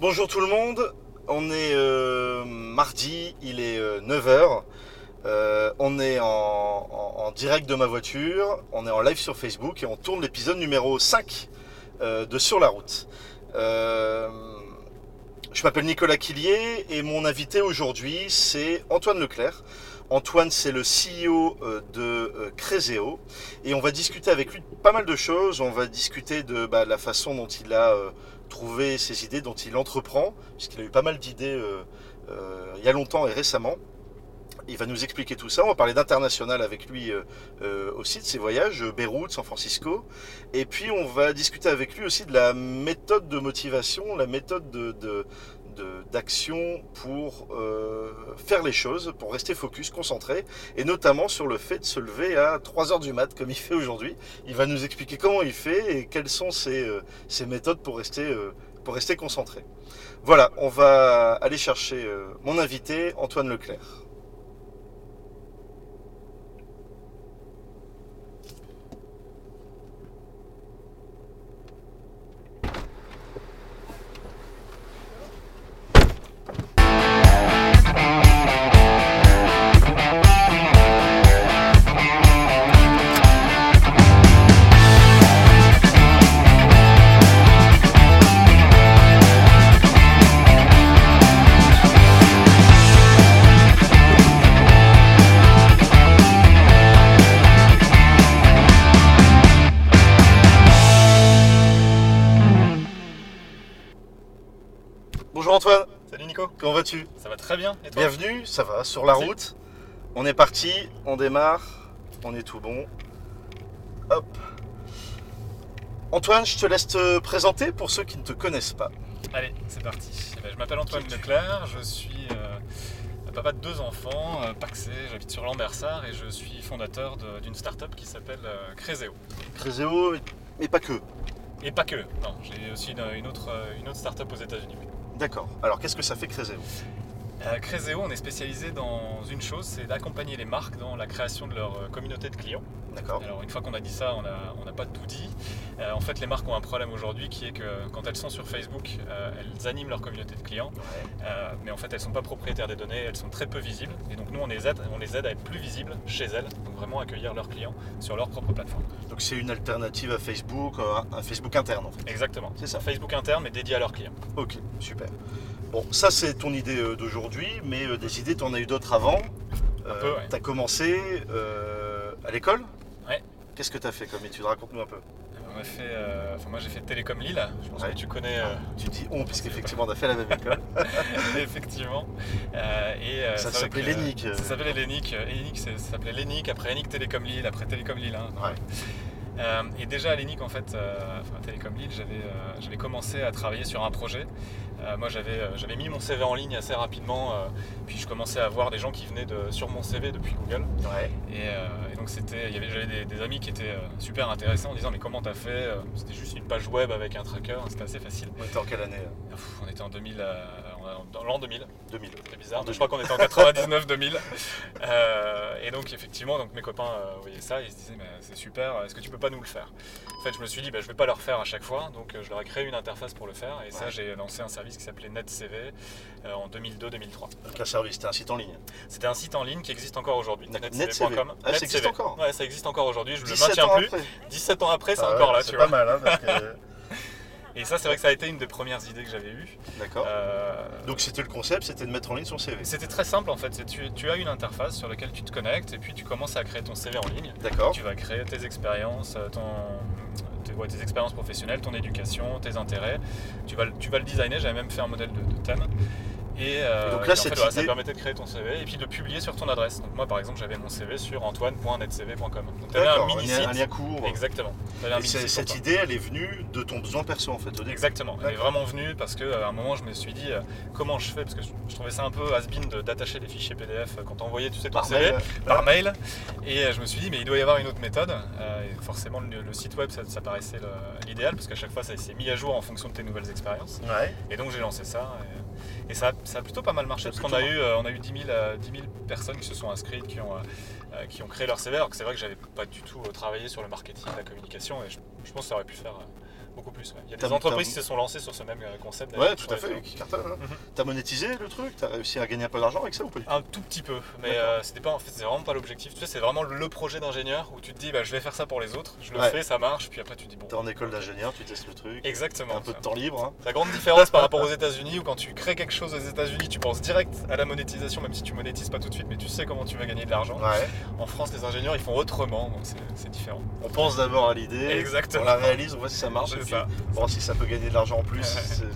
Bonjour tout le monde, on est euh, mardi, il est 9h. on est en, direct de ma voiture, on est en live sur Facebook et on tourne l'épisode numéro 5 euh, de Sur la route. Euh, je m'appelle Nicolas Quillier et mon invité aujourd'hui c'est Antoine Leclerc. Antoine c'est le CEO euh, de euh, Creseo et on va discuter avec lui de pas mal de choses. On va discuter de bah, la façon dont il a trouvé ses idées, dont il entreprend, puisqu'il a eu pas mal d'idées euh, euh, il y a longtemps et récemment. Il va nous expliquer tout ça. On va parler d'international avec lui euh, aussi, de ses voyages, Beyrouth, San Francisco. Et puis on va discuter avec lui aussi de la méthode de motivation, la méthode de, de- de- d'action pour euh, faire les choses, pour rester focus, concentré, et notamment sur le fait de se lever à 3 heures du mat comme il fait aujourd'hui. Il va nous expliquer comment il fait et quelles sont ses, euh, méthodes pour rester, euh, pour rester concentré. Voilà, on va aller chercher mon invité, Antoine Leclerc. Vas-tu ça va très bien et toi Bienvenue, ça va, sur la Merci. route. On est parti, on démarre, on est tout bon. Hop. Antoine, je te laisse te présenter pour ceux qui ne te connaissent pas. Allez, c'est parti. Eh ben, je m'appelle Antoine Leclerc, je suis euh, papa de deux enfants, euh, paxé, j'habite sur Lambersart et je suis fondateur d'une start-up qui s'appelle euh, Creseo. Créséo, mais pas que. Et pas que, non, j'ai aussi une, une autre, euh, une autre start-up aux États-Unis. D'accord. Alors qu'est-ce que ça fait Créséo Euh, Creseo, on est spécialisé dans une chose, c'est d'accompagner les marques dans la création de leur euh, communauté de clients. D'accord. Alors une fois qu'on a dit ça, on n'a pas tout dit. Euh, en fait, les marques ont un problème aujourd'hui qui est que quand elles sont sur Facebook, euh, elles animent leur communauté de clients. Ouais. Euh, mais en fait, elles ne sont pas propriétaires des données, elles sont très peu visibles. Et donc, nous, on les aide, on les aide à être plus visibles chez elles, donc vraiment accueillir leurs clients sur leur propre plateforme. Donc c'est une alternative à Facebook, euh, un Facebook interne en fait. Exactement. C'est ça. Facebook interne, mais dédié à leurs clients. Ok, super. Bon, ça c'est ton idée euh, d'aujourd'hui, mais euh, des idées, tu en as eu d'autres avant. Un peu, ouais. Tu as commencé euh, à l'école? Ouais. Qu'est-ce que tu as fait comme étude Raconte-nous un peu. On a fait, euh, enfin, moi, j'ai fait Télécom Lille. Je pense Ouais. que tu connais euh, Tu dis on, puisqu'effectivement on a fait la même école. effectivement. Euh, et, euh, Ça c'est vrai s'appelait que, euh, l'ENIC. Ça s'appelait l'ENIC. euh, ENIC, c'est- ça s'appelait l'ENIC, après ENIC Télécom Lille, après Télécom Lille. hein. Ouais. Euh, et déjà à l'ENIC, en fait, euh, enfin, à Télécom Lille, j'avais euh, j'avais commencé à travailler sur un projet. Euh, moi, j'avais euh, j'avais mis mon CV en ligne assez rapidement, euh, puis je commençais à voir des gens qui venaient de, sur mon CV depuis Google. Ouais. Et, euh, et donc c'était, il y avait, j'avais des, des amis qui étaient super intéressants en disant mais comment t'as fait C'était juste une page web avec un tracker, c'était assez facile. On était en quelle année Pff, on était en 2000, euh, dans l'an 2000. 2000. C'est bizarre, je crois qu'on était en 99-2000. Euh, et donc effectivement, donc mes copains euh, voyaient ça, ils se disaient mais c'est super, est-ce que tu peux pas nous le faire? En fait, je me suis dit bah, je vais pas leur faire à chaque fois, donc euh, je leur ai créé une interface pour le faire. Et ça, j'ai lancé un service qui s'appelait NetCV euh, en 2002-2003. Donc un service, c'était un site en ligne. C'était un site en ligne qui existe encore aujourd'hui, netcv.com. Ah, ça existe encore Ouais, ça existe encore aujourd'hui, je le 17 maintiens plus. après. 17 ans après, c'est Ah encore là, c'est tu pas vois. mal, hein, parce que- Et ça, c'est vrai que ça a été une des premières idées que j'avais eues. D'accord. Euh, Donc c'était le concept, c'était de mettre en ligne son CV. C'était très simple en fait. C'est Tu, tu as une interface sur laquelle tu te connectes et puis tu commences à créer ton CV en ligne. D'accord. Tu vas créer tes expériences, euh, ton, tes, ouais, tes expériences professionnelles, ton éducation, tes intérêts. Tu vas, le- tu vas le designer. J'avais même fait un modèle de, de thème. Et, euh, Et donc là, et en cette fait, voilà, ça permettait de créer ton CV et puis de publier sur ton adresse. Donc moi, par exemple, j'avais mon CV sur antoine.netcv.com. Donc tu avais un mini site. un lien court. Exactement. Un Et cette idée, elle est venue de ton besoin perso en fait au début. Exactement, elle est vraiment venue parce qu'à un moment je me suis dit euh, comment je fais? Parce que je, je trouvais ça un peu has-been d'attacher les fichiers PDF quand on envoyait tu sais ton Par CV mail. par mail et euh, je me suis dit mais il doit y avoir une autre méthode Euh, et forcément le, le site web ça, ça paraissait l'idéal parce qu'à chaque fois ça s'est mis à jour en fonction de tes nouvelles expériences Ouais. et donc j'ai lancé ça et, et ça, ça a plutôt pas mal marché parce qu'on a eu, euh, on a eu 10 000, euh, 10 000 personnes qui se sont inscrites qui ont, euh, qui ont créé leur CV alors que c'est vrai que j'avais pas du tout travaillé sur le marketing, la communication et je, je pense que ça aurait pu faire beaucoup plus. ouais. Il y a des entreprises qui se sont lancées sur ce même euh, concept. Ouais, tout à fait, qui hein. Mhm. T'as monétisé le truc? T'as réussi à gagner un peu d'argent avec ça ou pas Un tout petit peu, mais euh, c'était pas en fait c'est vraiment pas l'objectif. Tu sais, c'est vraiment le projet d'ingénieur où tu te dis bah je vais faire ça pour les autres, je le Ouais. fais, ça marche, puis après tu te dis bon. T'es en école d'ingénieur, tu testes le truc. Exactement. Un peu de temps libre. hein. La grande différence par rapport aux États-Unis où quand tu crées quelque chose aux États-Unis, tu penses direct à la monétisation, même si tu monétises pas tout de suite, mais tu sais comment tu vas gagner de l'argent. Ouais. En France, les ingénieurs ils font autrement, donc c'est- différent. On pense d'abord à l'idée. Exactement. On la réalise, on voit si ça marche. C'est et puis, ça. Bon, si ça peut gagner de l'argent en plus,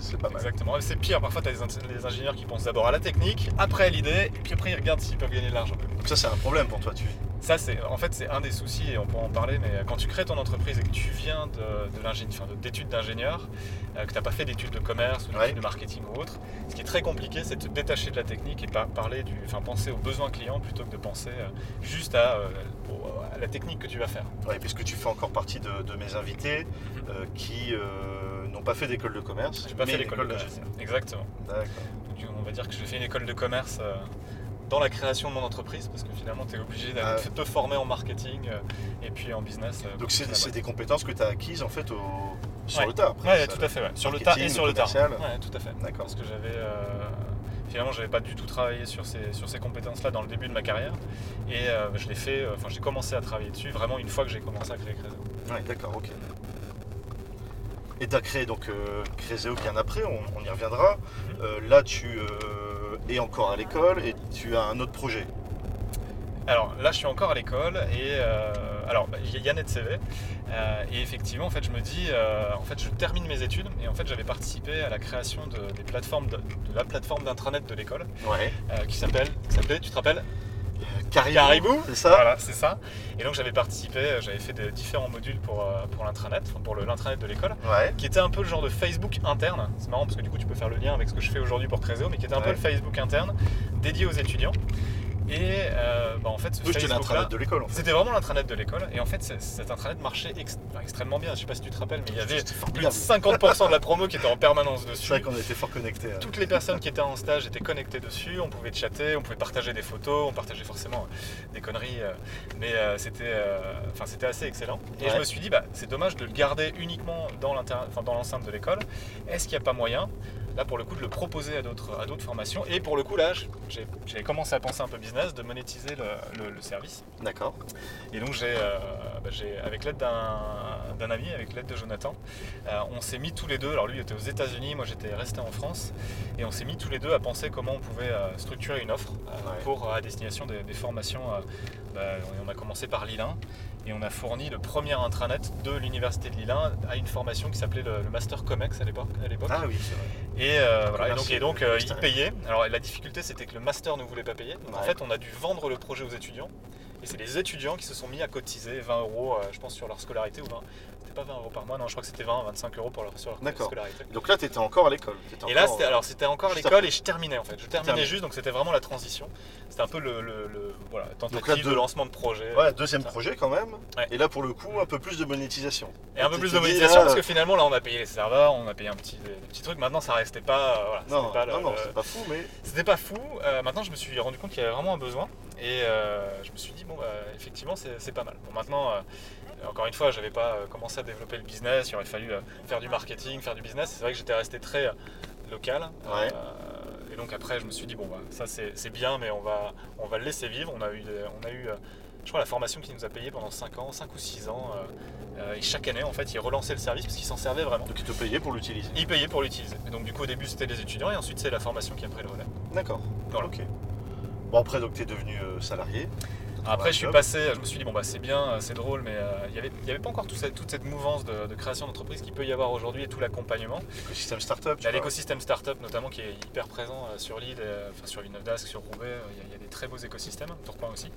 c'est pas mal. Exactement. C'est pire, parfois tu as les ingénieurs qui pensent d'abord à la technique, après à l'idée, et puis après ils regardent s'ils peuvent gagner de l'argent. Donc ça, c'est un problème pour toi. Tu... Ça, c'est en fait c'est un des soucis et on pourra en parler. Mais quand tu crées ton entreprise et que tu viens de, de d'études d'ingénieur, euh, que tu n'as pas fait d'études de commerce ou d'études Ouais. de marketing ou autre, ce qui est très compliqué, c'est de te détacher de la technique et pas parler du, enfin penser aux besoins clients plutôt que de penser euh, juste à, euh, à la technique que tu vas faire. Ouais, puisque tu fais encore partie de, de mes invités euh, qui n'ont pas fait d'école de commerce. Mhm. J'ai pas mais fait l'école de école commerce. d'ingénieur. Exactement. D'accord. Donc, on va dire que j'ai fait une école de commerce. Dans la création de mon entreprise, parce que finalement, tu es obligé d'aller Ah te- former en marketing euh, et puis en business. euh, Donc c'est des compétences que tu as acquises en fait au... sur Ouais. le tas. après, Ouais, tout à fait, ouais. Sur le tas et sur le, tas. Ouais, tout à fait. D'accord. Parce que j'avais. euh, finalement, j'avais pas du tout travaillé sur ces, sur ces compétences-là dans le début de ma carrière. Et euh, je l'ai fait, euh, enfin, j'ai commencé à travailler dessus vraiment une fois que j'ai commencé à créer Créso. Ouais, d'accord, ok. Et tu as créé donc Créséo bien après, on, on y reviendra. Mhm. Euh, là, tu es encore à l'école et tu as un autre projet. Alors là, je suis encore à l'école et euh, alors bah, il y a NetCV euh, et effectivement, en fait, je me dis, euh, en fait, je termine mes études et en fait, j'avais participé à la création de, des plateformes de, de la plateforme d'intranet de l'école Ouais. euh, qui s'appelle, qui s'appelait, tu te rappelles? Caribou, Caribou, c'est ça Voilà, c'est ça. Et donc j'avais participé, j'avais fait des différents modules pour, euh, pour l'intranet, pour l'intranet de l'école, Ouais. qui était un peu le genre de Facebook interne. C'est marrant parce que du coup tu peux faire le lien avec ce que je fais aujourd'hui pour Créséo, mais qui était un peu le Facebook interne dédié aux étudiants. Et euh, bah, en fait, ce Oui, c'était l'intranet de l'école en fait. c'était vraiment l'intranet de l'école. Et en fait, c'est- cet intranet marchait enfin, extrêmement bien. Je sais pas si tu te rappelles, mais il y avait plus de formidable. 50% de la promo qui était en permanence C'est dessus. vrai qu'on était fort connectés. hein. Toutes les personnes qui étaient en stage étaient connectées dessus, on pouvait chatter, on pouvait partager des photos, on partageait forcément des conneries, euh, mais euh, c'était euh, enfin, c'était assez excellent. Et je me suis dit, bah, c'est dommage de le garder uniquement dans l'enceinte de l'école. Est-ce qu'il n'y a pas moyen, là pour le coup, de le proposer à d'autres à d'autres formations Et pour le coup, là, j'ai j'ai commencé à penser un peu business, de monétiser le, le- le service. D'accord. Et donc j'ai, euh, bah, j'ai- avec l'aide d'un d'un ami, avec l'aide de Jonathan, euh, on s'est mis tous les deux, alors lui était aux États-Unis, moi j'étais resté en France, et on s'est mis tous les deux à penser comment on pouvait euh, structurer une offre Ouais. pour à destination des, des formations. bah, on a commencé par Lille 1 et on a fourni le premier intranet de l'université de Lille 1 à une formation qui s'appelait le, le Master Comex à l'époque. Ah oui, c'est vrai. Et, euh, voilà, et donc, Commercial, et donc, euh, ils payaient. Alors la difficulté c'était que le master ne voulait pas payer. Donc en fait on a dû vendre le projet aux étudiants. Et c'est les étudiants qui se sont mis à cotiser 20 euros, euh, je pense, sur leur scolarité. Ou 20, c'était pas 20 euros par mois, non, je crois que c'était 20, 25 euros pour leur, sur leur D'accord. scolarité. Donc là, tu étais encore à l'école. T'étais Et là, encore, c'était, euh, alors c'était encore juste l'école après. et je terminais en fait. Je terminais Terminé. juste, donc c'était vraiment la transition. C'était un peu le, le- le- voilà, tentative là, deux- de lancement de projet. Ouais, deuxième Ça. projet quand même. Ouais. Et là, pour le coup, un peu plus de monétisation. Et un peu plus de monétisation parce que finalement là on a payé les serveurs, on a payé un petit, des petits trucs. Maintenant ça restait pas, euh, voilà, Non, c'était pas le- non, non, le- c'est pas fou, mais C'était pas fou. Euh, maintenant, je me suis rendu compte qu'il y avait vraiment un besoin. Et euh, je me suis dit, bon, bah, effectivement, c'est c'est pas mal. Bon, maintenant, euh, encore une fois, j'avais pas euh, commencé à développer le business. Il aurait fallu euh, faire du marketing, faire du business. C'est vrai que j'étais resté très euh, local. Ouais. Euh, et donc, après, je me suis dit, bon, bah, ça, c'est bien, mais on va, on va le laisser vivre. On a eu, on a eu euh, je crois, la formation qui nous a payé pendant 5 ans, 5 ou 6 ans. euh, euh, et chaque année, en fait, il relançait le service parce qu'il s'en servait vraiment. donc ils te payaient pour l'utiliser. Il payait pour l'utiliser. Et donc, du coup, au début, c'était les étudiants. Et ensuite, c'est la formation qui a pris le relais. D'accord. Voilà. Ok. Bon, après, donc tu es devenu euh, salarié. Après, je suis passé, je me suis dit, bon, bah, c'est bien, euh, c'est drôle, mais euh, il n'y avait, y avait pas encore tout ça- toute cette mouvance de, de création d'entreprise qu'il peut y avoir aujourd'hui et tout l'accompagnement. Écosystème startup. Il y tu a vois. l'écosystème startup, notamment, qui est hyper présent euh, sur l'île, euh, enfin sur Villeneuve d'Ascq, sur Roubaix. euh, Il y, a- il y a des très beaux écosystèmes, Tourcoing aussi.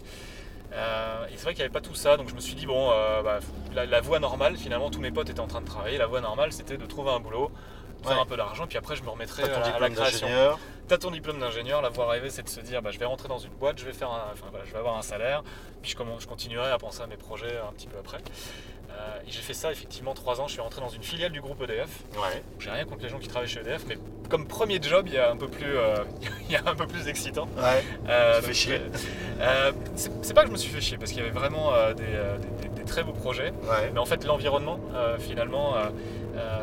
Euh, et c'est vrai qu'il n'y avait pas tout ça, donc je me suis dit, bon, euh, bah, la, la voie normale, finalement, tous mes potes étaient en train de travailler. La voie normale, c'était de trouver un boulot, faire Ouais. un peu d'argent, puis après, je me remettrai T'as ton à, la- à la diplôme création. D'ingénieur. T'as ton diplôme d'ingénieur, la voie rêvée c'est de se dire bah, je vais rentrer dans une boîte, je vais faire un, enfin, voilà, je vais avoir un salaire, puis je, continuerai à penser à mes projets un petit peu après. Euh, j'ai fait ça effectivement trois ans, je suis rentré dans une filiale du groupe EDF. Ouais. J'ai rien contre les gens qui travaillent chez EDF, mais comme premier job, il y a un peu plus, euh, il y a un peu plus excitant. Ouais. Euh, fait chier. euh, c'est pas que je me suis fait chier, parce qu'il y avait vraiment des, des- des- des très beaux projets. Ouais. Mais en fait, l'environnement, finalement,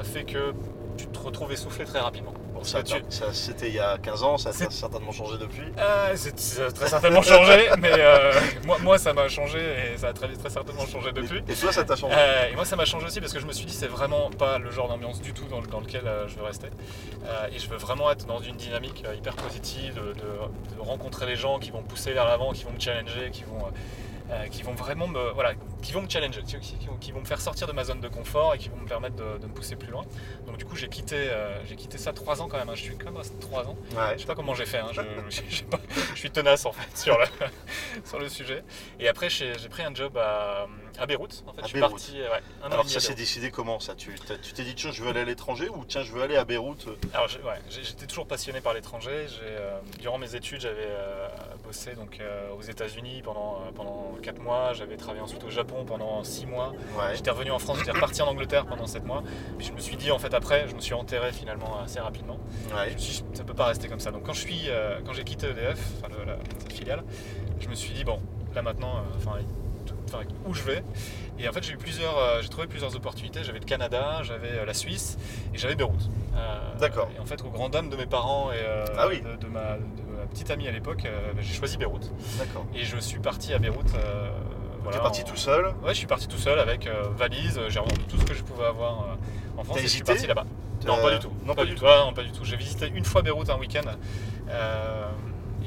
fait que tu te retrouves essoufflé très rapidement. Ça, ça, c'était il y a 15 ans, ça a certainement changé depuis. Euh, c'est très certainement changé, mais euh, moi, moi ça m'a changé et ça a très, très certainement changé depuis. Et toi, ça t'a changé Euh, et moi ça m'a changé aussi parce que je me suis dit c'est vraiment pas le genre d'ambiance du tout dans, le- dans lequel euh, je veux rester. Et je veux vraiment être dans une dynamique hyper positive, de, de- de rencontrer les gens qui vont me pousser vers l'avant, qui vont me challenger, qui vont, euh, qui vont vraiment me, voilà, qui vont me challenger, qui, qui vont- qui vont me faire sortir de ma zone de confort et qui vont me permettre de, de me pousser plus loin. Donc du coup j'ai quitté, euh, j'ai quitté ça trois ans quand même, hein. je suis quand même resté trois ans. Ouais. Je sais pas comment j'ai fait, hein. je, je- je pas. je suis tenace en fait sur le, sur le sujet. Et après j'ai j'ai pris un job à, à Beyrouth. En fait, À je suis Beyrouth. parti. euh, Ouais, un an et Alors demi ça à s'est Beyrouth. décidé comment ça? Tu t'as- tu t'es dit tiens je veux aller à l'étranger ou tiens je veux aller à Beyrouth Alors j'ai- ouais, j'ai- j'étais toujours passionné par l'étranger. J'ai, euh, durant mes études, j'avais euh, bossé donc euh, aux États-Unis pendant euh, pendant quatre mois. J'avais travaillé ensuite au Japon pendant six mois. Ouais. J'étais revenu en France, j'étais reparti en Angleterre pendant sept mois. Puis je me suis dit en fait après, je me suis enterré finalement assez rapidement. Je Ouais. me suis dit, ça peut pas rester comme ça. Donc quand je suis, euh, quand j'ai quitté EDF, enfin le- la, cette filiale, je me suis dit bon, là maintenant, euh, enfin, enfin, où je vais. Et en fait, j'ai eu plusieurs, euh, j'ai trouvé plusieurs opportunités. J'avais le Canada, j'avais euh, la Suisse et j'avais Beyrouth. Euh, D'accord. Et en fait, au grand dame de mes parents et Ah oui. de, de ma, de ma petite amie à l'époque, bah, j'ai choisi Beyrouth. D'accord. Et je suis parti à Beyrouth. voilà, T'es parti en- tout seul Ouais, je suis parti tout seul avec valise. J'ai revendu tout ce que je pouvais avoir en France T'as et je suis parti là-bas. Non, pas du tout. Non, pas, du tout. Ouais, non, pas du tout. J'ai visité une fois Beyrouth un week-end.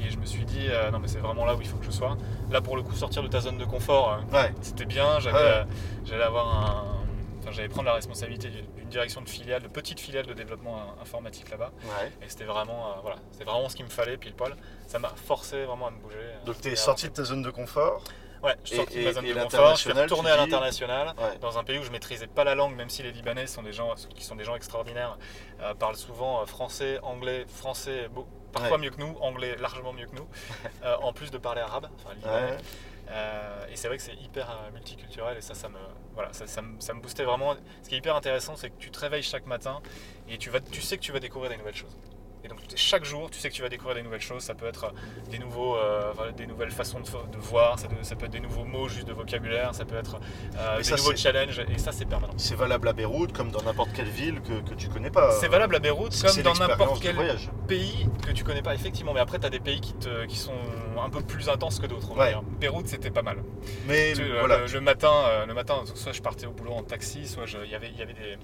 et je me suis dit, non, mais c'est vraiment là où il faut que je sois. Là, pour le coup, sortir de ta zone de confort, Ouais. c'était bien. J'avais, Ouais. euh, j'allais avoir un. Enfin, j'allais prendre la responsabilité d'une direction de filiale, de petite filiale de développement informatique là-bas. Ouais. Et c'était vraiment, euh, voilà, c'était vraiment ce qu'il me fallait, pile poil. Ça m'a forcé vraiment à me bouger. Donc t'es et à sorti de ta zone de confort Ouais, je sorti de ma zone de confort, je suis retourné à l'international, Ouais. dans un pays où je maîtrisais pas la langue, même si les Libanais sont des gens qui sont des gens extraordinaires, euh, parlent souvent euh, français, anglais, français, beau- parfois Ouais. mieux que nous, anglais largement mieux que nous, euh, en plus de parler arabe, enfin libanais. Ouais. Euh, et c'est vrai que c'est hyper multiculturel et ça, ça me, voilà, ça, ça me, ça me boostait vraiment. Ce qui est hyper intéressant, c'est que tu te réveilles chaque matin et tu, vas, tu sais que tu vas découvrir des nouvelles choses. Et donc chaque jour, tu sais que tu vas découvrir des nouvelles choses. Ça peut être des, nouveaux, euh, des nouvelles façons de, voir, ça, peut- ça peut être des nouveaux mots juste de vocabulaire, ça peut être euh, des ça, nouveaux challenges et ça c'est permanent. C'est valable à Beyrouth comme dans n'importe quelle ville que, que tu connais pas. C'est valable à Beyrouth comme dans n'importe quel pays que tu connais pas effectivement. Mais après, tu as des pays qui, te, qui sont un peu plus intenses que d'autres. Ouais. Beyrouth, c'était pas mal. Mais Tu- euh, voilà. le, le matin, euh, le matin, soit je partais au boulot en taxi, soit il y avait, il y avait des,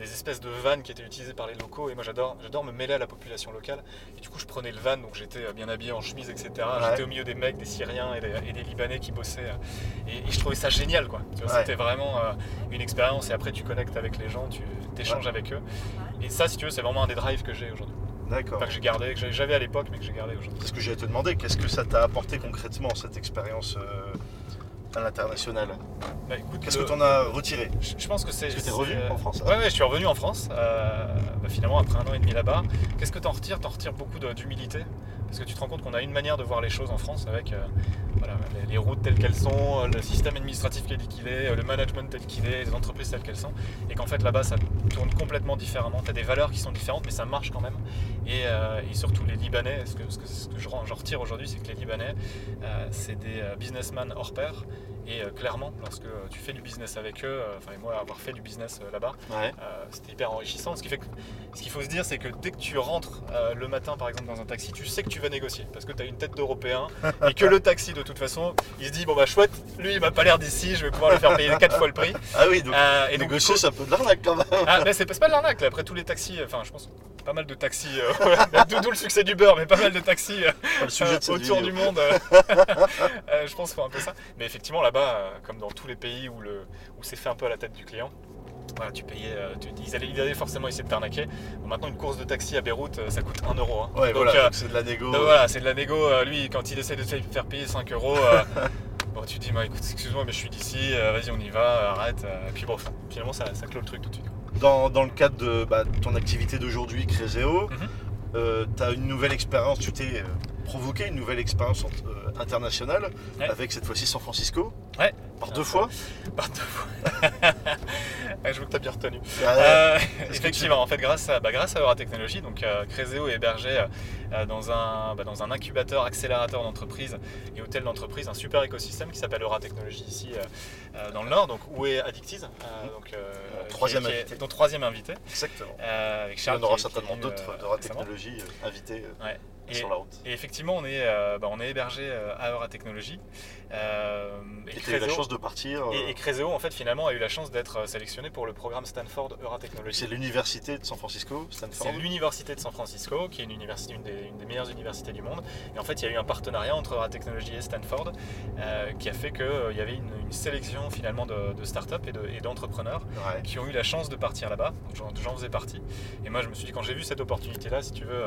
des espèces de vannes qui étaient utilisées par les locaux. Et moi, j'adore, j'adore me mêler à la population locale. Et du coup, je prenais le van, donc j'étais euh, bien habillé en chemise, etc. Ouais. J'étais au milieu des mecs, des Syriens et des, et des Libanais qui bossaient. euh, Et, et je trouvais ça génial, quoi. Tu vois, Ouais. C'était vraiment euh, une expérience. Et après, tu connectes avec les gens, tu échanges avec eux. Et ça, si tu veux, c'est vraiment un des drives que j'ai aujourd'hui. D'accord. Enfin, que j'ai gardé, que j'avais à l'époque, mais que j'ai gardé aujourd'hui. C'est ce que j'allais te demander. Qu'est-ce que ça t'a apporté concrètement cette expérience euh, à l'international Bah, Qu'est-ce que tu en as retiré? Je je pense que c'est. Que t'es c'est- revenu en France Ouais, ouais, je suis revenu en France. euh, bah, finalement, après un an et demi là-bas. Qu'est-ce que t'en retires? T'en retires beaucoup d'humilité? Parce que tu te rends compte qu'on a une manière de voir les choses en France avec euh, voilà, les, les routes telles qu'elles sont, euh, le système administratif tel qu'il est, euh, le management tel qu'il est, les entreprises telles qu'elles sont. Et qu'en fait, là-bas, ça tourne complètement différemment. Tu as des valeurs qui sont différentes, mais ça marche quand même. Et, euh, et surtout, les Libanais, ce que, ce que, ce que je, retire aujourd'hui, c'est que les Libanais, euh, c'est des businessmen hors pair. Et clairement, lorsque tu fais du business avec eux, enfin, moi, avoir fait du business là-bas, Ouais. c'était hyper enrichissant. Ce qui fait que ce qu'il faut se dire, c'est que dès que tu rentres le matin, par exemple, dans un taxi, tu sais que tu vas négocier parce que tu as une tête d'Européen et que le taxi, de toute façon, il se dit bon bah chouette, lui il m'a pas l'air d'ici, je vais pouvoir lui faire payer quatre fois le prix. Ah oui, donc Euh, et donc, négocier, c'est un peu de l'arnaque quand même. ah, mais c'est pas, de l'arnaque, après tous les taxis, euh, enfin je pense pas mal de taxis, euh, d'où le succès du beurre, mais pas mal de taxis euh, le sujet de autour vidéo. du monde. je pense qu'il faut un peu ça. Mais effectivement, là-bas, comme dans tous les pays où, le, où c'est fait un peu à la tête du client, voilà, tu payais, euh, tu- ils, allaient, ils allaient forcément essayer de t'arnaquer. Bon, maintenant, une course de taxi à Beyrouth, euh, ça coûte 1 euro. hein. Ouais, donc, voilà, euh, donc c'est de la négo. donc voilà, c'est de la négo. lui, quand il essaie de te faire payer 5 euros, bon, tu te dis, bah, écoute, excuse-moi, mais je suis d'ici, vas-y, on y va, arrête. et puis bon, finalement, ça, ça clôt le truc tout de suite. Dans, dans le cadre de bah, ton activité d'aujourd'hui, Créséo, Mhm. tu as une nouvelle expérience, tu t'es provoqué une nouvelle expérience euh, internationale Ouais. avec cette fois-ci San Francisco. Ouais. Par deux fois Par deux fois. Ouais, je veux que tu as bien retenu. Euh, effectivement, en fait, grâce à, bah, grâce à Euratechnologie, donc euh, Creseo est hébergé euh, dans, un, bah, dans un incubateur, accélérateur d'entreprise et hôtel d'entreprise, un super écosystème qui s'appelle Euratechnologie ici euh, euh, dans le Nord, donc où est Addictiz, euh, donc, euh, troisième qui est- invité. ton troisième invité, Exactement. euh, avec Il y Charles. en aura qui certainement d'autres euh, de la récemment. technologie euh, invités euh, Ouais. Et, sur la route. et effectivement, on est, euh, bah, on est hébergé euh, à Euratechnologie. Euh, et tu as eu la chance de partir. euh, et, et Creseo, en fait, finalement, a eu la chance d'être euh, sélectionné pour le programme Stanford Euratechnologie. C'est l'université de San Francisco, Stanford. C'est l'université de San Francisco, qui est une, université, une, des, une des meilleures universités du monde. Et en fait, il y a eu un partenariat entre Euratechnologie et Stanford euh, qui a fait qu'il y avait une, une sélection finalement de, de startups et de- et d'entrepreneurs Ouais. qui ont eu la chance de partir là-bas. Donc, J'en faisais partie. Et moi, je me suis dit, quand j'ai vu cette opportunité-là, si tu veux,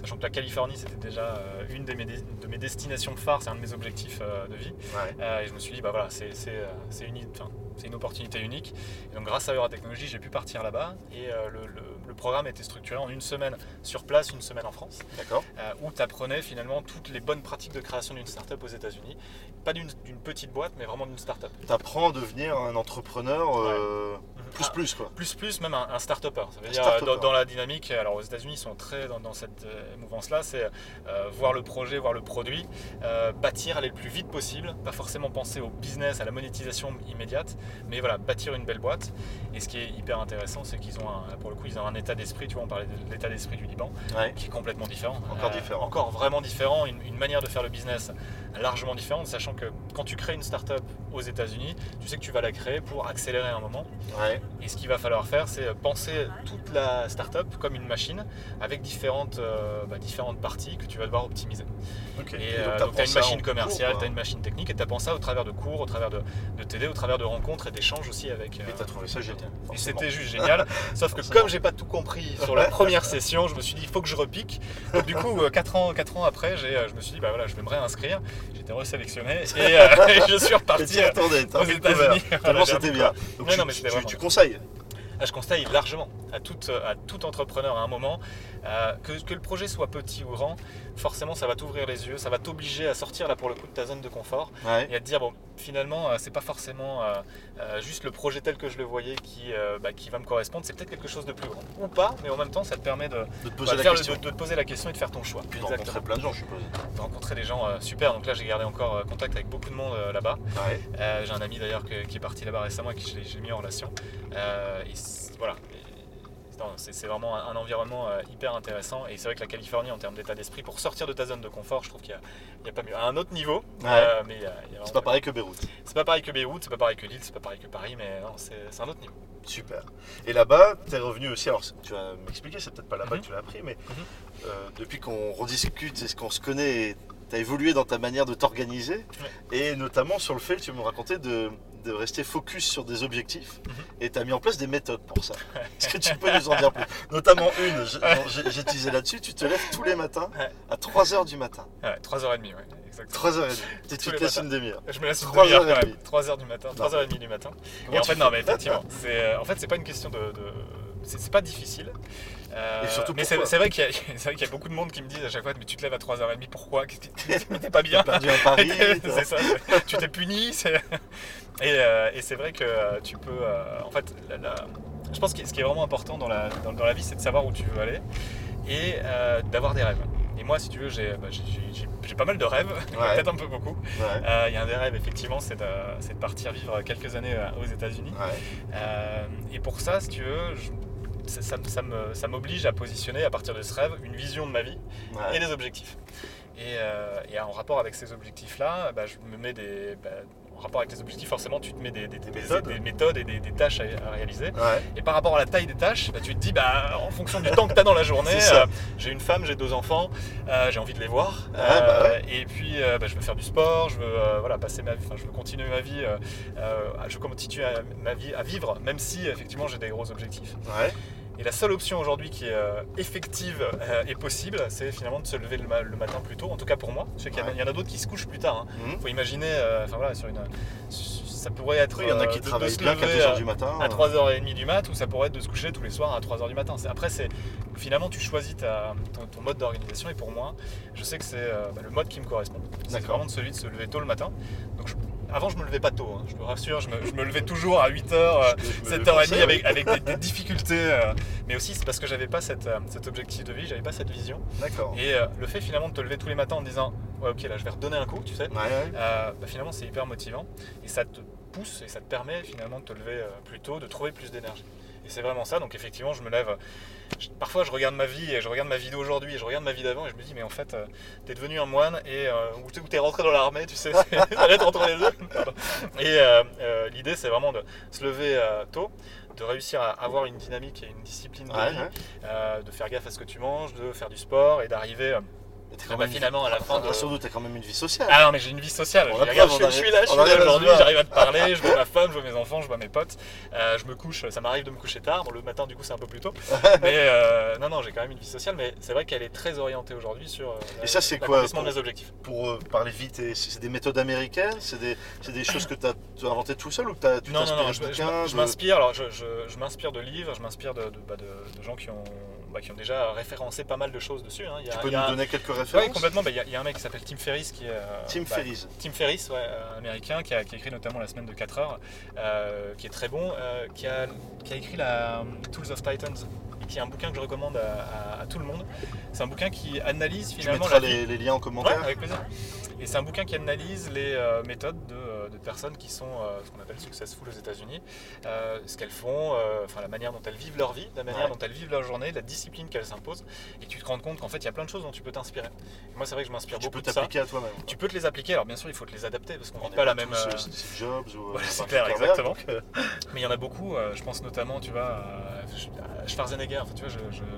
sachant que la Californie, c'était déjà une de mes, dé- de mes destinations phares, c'est un de mes objectifs de vie. Ouais. Et je me suis dit, bah voilà, c'est euh, une, enfin, c'est une opportunité unique. Et donc, grâce à Euratechnologie, j'ai pu partir là-bas. Et euh, le, le- le programme était structuré en une semaine sur place, une semaine en France, D'accord. euh, où tu apprenais finalement toutes les bonnes pratiques de création d'une startup aux États-Unis. Pas d'une petite boîte, mais vraiment d'une startup. Tu apprends à devenir un entrepreneur euh, plus Ah, plus quoi. plus plus même un, un start-upper. Ça veut Un dire dans, dans la dynamique, alors aux États-Unis ils sont très dans, dans cette mouvance-là, c'est voir le projet, voir le produit, bâtir, aller le plus vite possible, pas forcément penser au business, à la monétisation immédiate, mais voilà, bâtir une belle boîte. Et ce qui est hyper intéressant, c'est qu'ils ont un, pour le coup ils ont un état d'esprit, tu vois, on parlait de l'état d'esprit du Liban, Ouais. qui est complètement différent. Euh, Encore différent. Encore vraiment différent, une, une manière de faire le business largement différente, sachant que quand tu crées une startup aux États-Unis, tu sais que tu vas la créer pour accélérer un moment. Ouais. Et ce qu'il va falloir faire, c'est penser toute la startup comme une machine avec différentes, euh, bah, différentes parties que tu vas devoir optimiser. Et, Et euh, donc, tu as une machine commerciale, tu as une machine technique et tu apprends ça au travers de cours, au travers de, de TD, au travers de rencontres et d'échanges aussi avec. euh, Et t'as trouvé ça génial. et c'était juste génial. Sauf que comme j'ai pas tout compris sur la première session, je me suis dit il faut que je repique. Donc du coup, 4 ans, quatre ans après, je me suis dit bah voilà, je vais me réinscrire. J'étais resélectionné et, euh, et je suis reparti. t'as aux. États-Unis. Tellement c'était bien. Donc Ouais, tu, non, mais tu- conseilles. Ah, je conseille largement à tout, à tout entrepreneur à un moment euh, que, que le projet soit petit ou grand, forcément ça va t'ouvrir les yeux, ça va t'obliger à sortir là pour le coup de ta zone de confort Ouais. et à te dire bon finalement euh, c'est pas forcément euh, euh, juste le projet tel que je le voyais qui, euh, bah, qui va me correspondre, c'est peut-être quelque chose de plus grand ou pas, mais en même temps ça te permet de, De te bah, poser de la faire question. de- de te poser la question et de faire ton choix. Puis de rencontrer plein de gens, je suppose. De rencontrer des gens euh, super. Donc là j'ai gardé encore euh, contact avec beaucoup de monde euh, là-bas. Ouais. Euh, j'ai un ami d'ailleurs qui est parti là-bas récemment et qui je l'ai- j'ai mis en relation. Euh, et voilà. C'est vraiment un, environnement euh, hyper intéressant et c'est vrai que la Californie en termes d'état d'esprit, pour sortir de ta zone de confort, je trouve qu'il n'y a, pas mieux. À un autre niveau, Ouais. euh, mais a C'est pas pareil que Beyrouth. c'est pas pareil que Beyrouth, c'est pas pareil que Lille, c'est pas pareil que Paris, mais non, c'est un autre niveau. Super. Et là-bas, t'es revenu aussi. Alors, tu vas m'expliquer, c'est peut-être pas là-bas Mhm. que tu l'as appris, mais Mhm. euh, depuis qu'on rediscute et ce qu'on se connaît, tu as évolué dans ta manière de t'organiser. Et notamment sur le fait, tu me racontais, de, de rester focus sur des objectifs. Mhm. Et tu as mis en place des méthodes pour ça. Est-ce que tu peux nous en dire plus? Notamment une, j'ai- utilisé là-dessus, tu te lèves tous les matins à 3h du matin. Ouais, 3h30, ouais, exactement. 3h30. Tu te laisses une demi-heure. Je me laisse une 3 demi-heure heures et quand même. demie. 3h du matin, Non. 3h30 du matin. Et en fait, non, mais effectivement, c'est, euh, en fait, c'est pas une question de. de- c'est, pas difficile. Euh, Et surtout, mais c'est, vrai qu'il y a, y beaucoup de monde qui me disent à chaque fois, mais tu te lèves à 3h30, pourquoi? T'es pas bien? Perdu un pari. c'est ça, tu t'es puni. Et, euh, et c'est vrai que euh, tu peux. euh, en fait, la- la- je pense que ce qui est vraiment important dans la, dans, dans la vie, c'est de savoir où tu veux aller et d'avoir des rêves. Et moi, si tu veux, j'ai, bah, pas mal de rêves, Ouais. peut-être un peu beaucoup. Ouais. Euh, Il y a un des rêves, effectivement, c'est de, de partir vivre quelques années aux États-Unis. Ouais. Euh, et pour ça, si tu veux, je- ça, ça me- ça me- ça m'oblige à positionner à partir de ce rêve une vision de ma vie Ouais. et des objectifs. Et, euh, et en rapport avec ces objectifs-là, bah, je me mets des. bah, rapport avec les objectifs, forcément, tu te mets des, des- des- méthodes. des méthodes et des, tâches à, à réaliser. Ouais. Et par rapport à la taille des tâches, bah, tu te dis, bah, en fonction du temps que tu as dans la journée, euh, j'ai une femme, j'ai deux enfants, euh, j'ai envie de les voir. Ah, bah ouais. Et puis, euh, bah, je veux faire du sport, je veux, euh, voilà, passer ma vie, enfin, je veux continuer ma vie, euh, euh, je veux continuer à- ma vie à vivre, même si effectivement j'ai des gros objectifs. Et la seule option aujourd'hui qui est euh, effective euh, et possible, c'est finalement de se lever le, ma- le matin plus tôt, en tout cas pour moi. Je sais qu'il y en a- Ouais. il y en a d'autres qui se couchent plus tard. Il Mhm. faut imaginer, euh, enfin voilà, sur une, ça pourrait être. Il y en a qui de- de travaillent se bien lever 2h à- du matin. à 3h30 du mat ou ça pourrait être de se coucher tous les soirs à 3h du matin. Après, c'est finalement tu choisis ta- ton, ton mode d'organisation et pour moi, je sais que c'est bah, le mode qui me correspond. C'est vraiment de celui de se lever tôt le matin. Donc je- avant, je me levais pas tôt, hein, je me rassure, je me, je me levais toujours à 8h, Je- je me levais 7h30 pour ça, avec, avec des, des difficultés. euh, mais aussi, c'est parce que j'avais pas cette, euh, cet objectif de vie, j'avais pas cette vision. D'accord. Et euh, le fait finalement de te lever tous les matins en te disant Ouais, ok, là je vais redonner un coup, tu sais, Ouais, ouais. euh, bah, finalement c'est hyper motivant et ça te pousse et ça te permet finalement de te lever euh, plus tôt, de trouver plus d'énergie. Et c'est vraiment ça, donc effectivement je me lève, je- parfois je regarde ma vie et je regarde ma vie d'aujourd'hui et je regarde ma vie d'avant et je me dis mais en fait euh, t'es devenu un moine et euh, ou t'es- rentré dans l'armée, tu sais, ça va être entre les deux. Et euh, euh, l'idée c'est vraiment de se lever tôt, de réussir à avoir une dynamique et une discipline de Ouais, vie, ouais. de faire gaffe à ce que tu manges, de faire du sport et d'arriver... Ah quand bah, même- finalement, à la fin de- Rassure-nous, t'as quand même une vie sociale. Ah non, mais j'ai une vie sociale. On Je regarde, je, suis là, je suis là aujourd'hui, j'arrive à te parler, je vois ma femme, je vois mes enfants, je vois mes potes. Euh, je me couche, ça m'arrive de me coucher tard. Bon, le matin, du coup, c'est un peu plus tôt. mais euh, non, non, j'ai quand même une vie sociale, mais c'est vrai qu'elle est très orientée aujourd'hui sur euh, Et ça, c'est quoi, pour- mes objectifs. Pour euh, parler vite, c'est des méthodes américaines? C'est des, des choses que tu as, inventées tout seul ou t'as- tu Non, non, non, t'inspires je, de je- je de- m'inspire. Alors, je, m'inspire de livres, je m'inspire de, bah, de- de gens qui ont, bah, qui ont déjà référencé pas mal de choses dessus. hein. Il y a- Tu peux il y a nous un- donner quelques références complètement. Bah, Il y, a- il y a un mec qui s'appelle Tim Ferriss qui est. euh, Tim bah, Ferriss. Tim Ferriss, ouais, euh, américain, qui a, qui a écrit notamment La semaine de 4 heures, euh, qui est très bon, euh, qui, a, qui a écrit la Tools of Titans, qui est un bouquin que je recommande à, à- à tout le monde. C'est un bouquin qui analyse Tu finalement la les, les liens en Ouais, commentaire avec plaisir. Et c'est un bouquin qui analyse les euh, méthodes de, euh, de personnes qui sont euh, ce qu'on appelle successful aux États-Unis, euh, ce qu'elles font, enfin la manière dont elles vivent leur vie, la manière Ouais. dont elles vivent leur journée, la discipline qu'elles s'imposent, et tu te rends compte qu'en fait il y a plein de choses dont tu peux t'inspirer. Moi c'est vrai que je m'inspire Tu beaucoup peux de ça. t'appliquer à toi-même. Tu peux te les appliquer, alors bien sûr il faut te les adapter parce qu'on On vit pas la même. Steve Jobs ou c'est clair, exactement. donc, Mais il y en a beaucoup, je pense notamment, tu vois, à Schwarzenegger. Enfin, tu vois,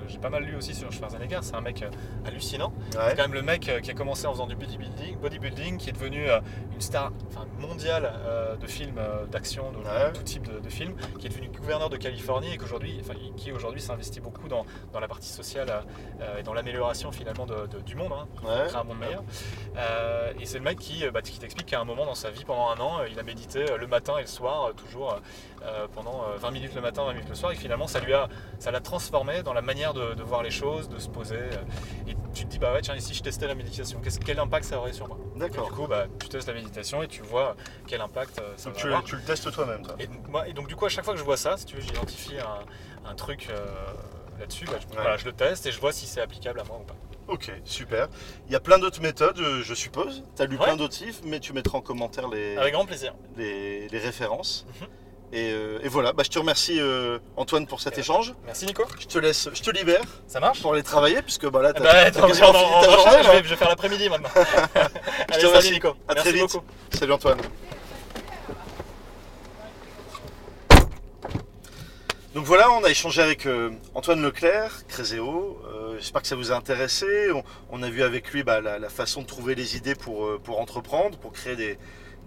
j'ai pas mal lu aussi sur Schwarzenegger. C'est un mec euh, hallucinant. C'est quand même le mec euh, qui a commencé en faisant du bodybuilding, bodybuilding qui est devenu euh, une star enfin, mondiale de films d'action, de Ouais. tout type de, de films, qui est devenu gouverneur de Californie et qu'aujourd'hui, enfin, qui aujourd'hui s'investit beaucoup dans, dans la partie sociale et dans l'amélioration finalement de- de- du monde, hein, Ouais. créer un monde meilleur. Et c'est le mec qui, bah, qui t'explique qu'à un moment dans sa vie, pendant un an, il a médité le matin et le soir, toujours euh, pendant euh, 20 minutes le matin, 20 minutes le soir, et finalement ça lui a, ça l'a transformé dans la manière de, de voir les choses, de se poser. euh, et tu te dis, bah ouais, tiens, et si je testais la méditation, quel impact ça aurait sur moi? D'accord. du coup, bah, tu testes la méditation et tu vois quel impact euh, ça Donc va tu, avoir. tu le testes toi-même, toi. Et, moi, et donc du coup, à chaque fois que je vois ça, si tu veux, j'identifie un, un truc euh, là-dessus, bah, je, Ouais. voilà, je le teste et je vois si c'est applicable à moi ou pas. Ok, super. Il y a plein d'autres méthodes, euh, je suppose. Tu as lu Ouais. plein d'autres livres, mais tu mettras en commentaire les, Avec grand plaisir. les, les références. Mhm. Et, euh, et voilà, bah, je te remercie euh, Antoine pour cet Euh, échange. Merci Nico. Je te laisse, je te libère Ça marche pour aller travailler, puisque bah, là, Eh t'as ben, t'as attends, quasiment on en- fini ta journée. je, vais, je vais faire l'après-midi maintenant. Allez, te salut remercie. Nico. À Merci très vite. beaucoup. Salut Antoine. Donc voilà, on a échangé avec Antoine Leclerc, Créséo. Euh, J'espère que ça vous a intéressé. On, on a vu avec lui bah, la, la façon de trouver les idées pour, pour entreprendre, pour créer des,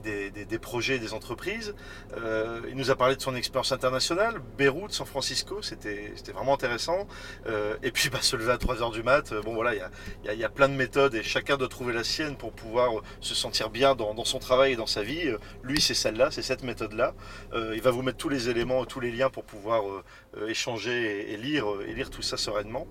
des, projets, des entreprises. Euh, il nous a parlé de son expérience internationale, Beyrouth, San Francisco, c'était vraiment intéressant. Euh, et puis bah, se lever à 3h du mat, euh, bon voilà, il y a, plein de méthodes et chacun doit trouver la sienne pour pouvoir se sentir bien dans, son travail et dans sa vie. Lui, c'est celle-là, c'est cette méthode-là. Il va vous mettre tous les éléments, tous les liens pour pouvoir échanger et, lire, lire tout ça sereinement.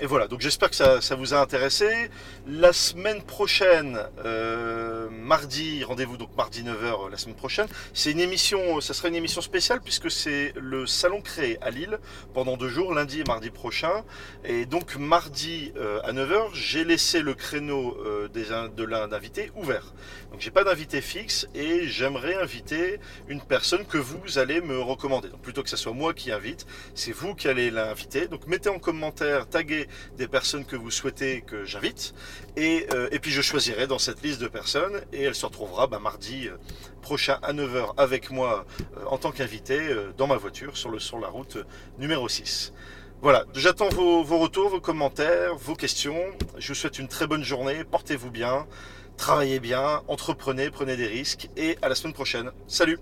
Et voilà, donc j'espère que ça, vous a intéressé. La semaine prochaine, euh, mardi, rendez-vous donc mardi 9h la semaine prochaine, c'est une émission, ça sera une émission spéciale puisque c'est le salon créé à Lille pendant deux jours, lundi et mardi prochain. Et donc mardi euh, à 9h, j'ai laissé le créneau euh, de l'un invité ouvert. Donc j'ai pas d'invité fixe et j'aimerais inviter une personne que vous allez me recommander. Donc plutôt que ce soit moi qui invite, c'est vous qui allez l'inviter. Donc mettez en commentaire, taguez des personnes que vous souhaitez que j'invite. Et, euh, et puis je choisirai dans cette liste de personnes et elle se retrouvera bah, mardi euh, prochain à 9h avec moi euh, en tant qu'invité dans ma voiture sur, le, sur la route numéro 6. Voilà, j'attends vos, vos retours, vos commentaires, vos questions. Je vous souhaite une très bonne journée, portez-vous bien, travaillez bien, entreprenez, prenez des risques et à la semaine prochaine. Salut